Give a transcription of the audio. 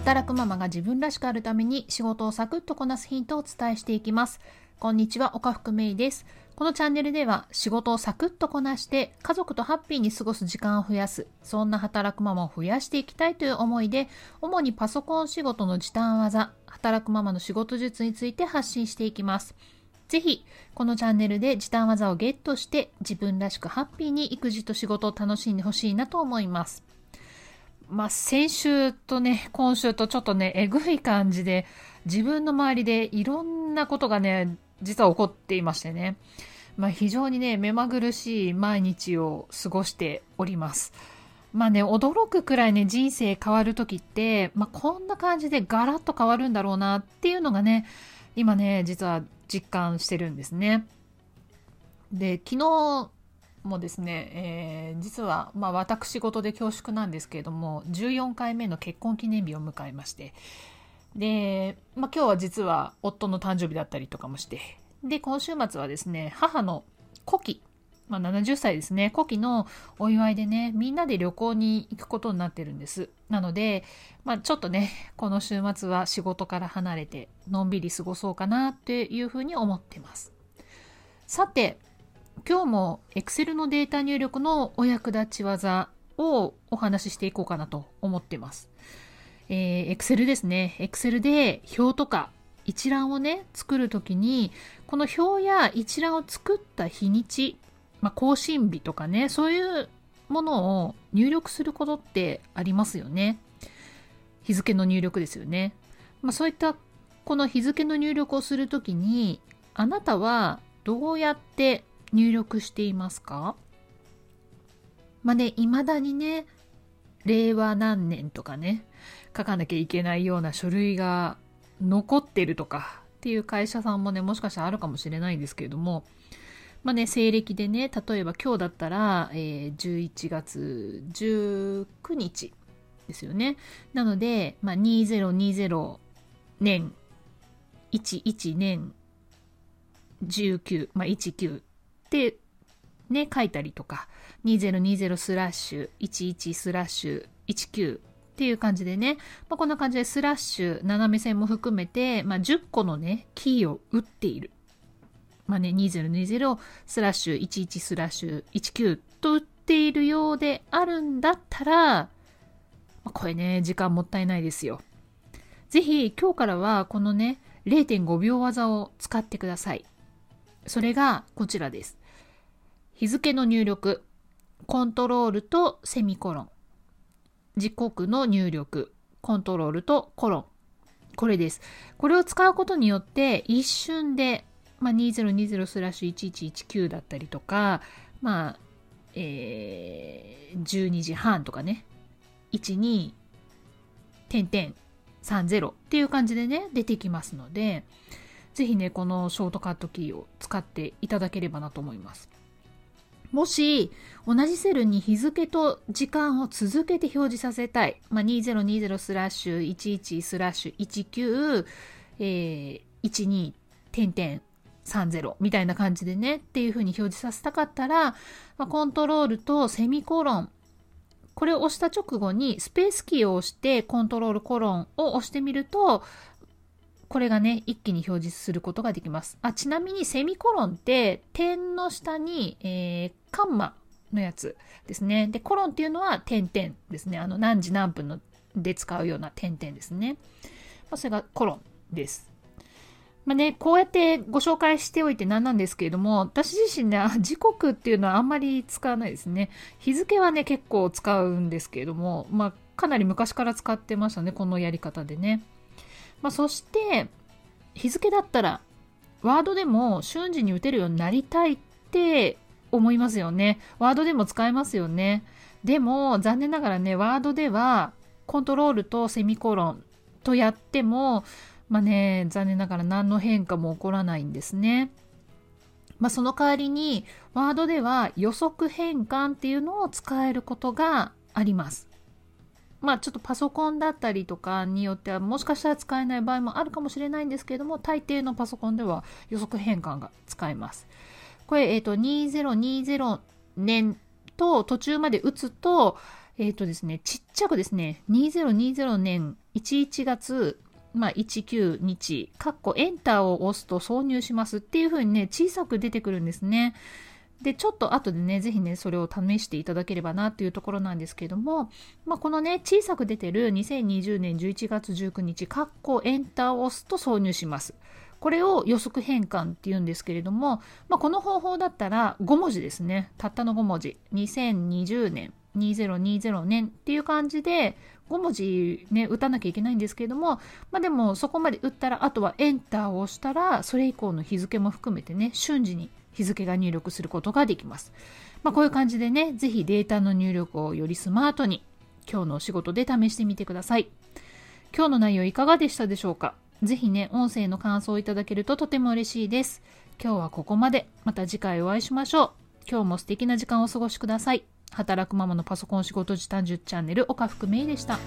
働くママが自分らしくあるために仕事をサクッとこなすヒントをお伝えしていきます。こんにちは、岡福芽衣です。このチャンネルでは仕事をサクッとこなして家族とハッピーに過ごす時間を増やす、そんな働くママを増やしていきたいという思いで、主にパソコン仕事の時短技、働くママの仕事術について発信していきます。ぜひ、このチャンネルで時短技をゲットして自分らしくハッピーに育児と仕事を楽しんでほしいなと思います。まあ、先週とね、今週とちょっとね、えぐい感じで、自分の周りでいろんなことがね、実は起こっていましてね。まあ、非常にね、目まぐるしい毎日を過ごしております。まあね、驚くくらいね、人生変わる時って、まあ、こんな感じでガラッと変わるんだろうなっていうのがね、今ね、実は実感してるんですね。で、昨日もですね、えー実は、まあ、私事で恐縮なんですけれども、14回目の結婚記念日を迎えまして、で、まあ、今日は実は夫の誕生日だったりとかもして、で、今週末はですね、母の古希、まあ、70歳ですね、古希のお祝いでね、みんなで旅行に行くことになってるんです。なので、まあ、ちょっとね、この週末は仕事から離れて、のんびり過ごそうかなっていうふうに思ってます。さて、今日も Excel のデータ入力のお役立ち技をお話ししていこうかなと思ってます。えー、Excel ですね。Excel で表とか一覧をね、作るときに、この表や一覧を作った日にち、まあ、更新日とかね、そういうものを入力することってありますよね。日付の入力ですよね。まあ、そういったこの日付の入力をするときに、あなたはどうやって入力していますか？まあね、未だにね、令和何年とかね、書かなきゃいけないような書類が残ってるとかっていう会社さんもね、もしかしたらあるかもしれないんですけれども、まあね、西暦でね、例えば今日だったら、えー11月19日ですよね。なので、まあ、2020年、11年19、まあ、19ってね、書いたりとか、2020スラッシュ11スラッシュ19っていう感じでね、まあ、こんな感じでスラッシュ、斜め線も含めて、まあ、10個のね、キーを打っている。まあね、2020スラッシュ11スラッシュ19と打っているようであるんだったら、まあこれね、時間もったいないですよ。ぜひ今日からはこのね、0.5秒技を使ってください。それがこちらです。日付の入力、コントロールとセミコロン。時刻の入力、コントロールとコロン。これです。これを使うことによって一瞬で、まあ、2020スラッシュ1119だったりとか、まあ、えー、12時半とかね、12、点々、30っていう感じでね、出てきますので、ぜひね、このショートカットキーを使っていただければなと思います。もし、同じセルに日付と時間を続けて表示させたい。まあ、2020スラッシュ11スラッシュ19、えー、12点々30みたいな感じでねっていう風に表示させたかったら、まあ、コントロールとセミコロンこれを押した直後にスペースキーを押してコントロールコロンを押してみるとこれがね、一気に表示することができます。あ、ちなみにセミコロンって点の下に、えー、カンマのやつですね。で、コロンっていうのは点々ですね。あの、何時何分ので使うような点々ですね。まあ、それがコロンです。まあね、こうやってご紹介しておいて何なんですけれども、私自身ね、時刻っていうのはあんまり使わないですね。日付はね、結構使うんですけれども、まあ、かなり昔から使ってましたね、このやり方でね。まあ、そして、日付だったら、ワードでも瞬時に打てるようになりたいって思いますよね。ワードでも使えますよね。でも、残念ながらね、ワードでは、コントロールとセミコロンとやっても、まあね、残念ながら何の変化も起こらないんですね。まあ、その代わりに、ワードでは予測変換っていうのを使えることがあります。まあちょっとパソコンだったりとかによってはもしかしたら使えない場合もあるかもしれないんですけれども大抵のパソコンでは予測変換が使えます。これ、えっ、と2020年と途中まで打つと、えっ、ー、とですね、ちっちゃくですね、2020年11月、まあ、19日、カッコエンターを押すと挿入しますっていう風にね、小さく出てくるんですね。で、ちょっと後でね、ぜひね、それを試していただければなっていうところなんですけども、まあ、このね、小さく出てる2020年11月19日、カッコエンターを押すと挿入します。これを予測変換っていうんですけれども、まあ、この方法だったら5文字ですね。たったの5文字。2020年、2020年っていう感じで5文字ね、打たなきゃいけないんですけれども、まあでもそこまで打ったら、あとはエンターを押したら、それ以降の日付も含めてね、瞬時に日付が入力することができます。まあこういう感じでね、ぜひデータの入力をよりスマートに、今日のお仕事で試してみてください。今日の内容いかがでしたでしょうか？ぜひね、音声の感想をいただけるととても嬉しいです。今日はここまで。また次回お会いしましょう。今日も素敵な時間をお過ごしください。働くママのパソコン仕事時短10チャンネル岡福芽衣でした。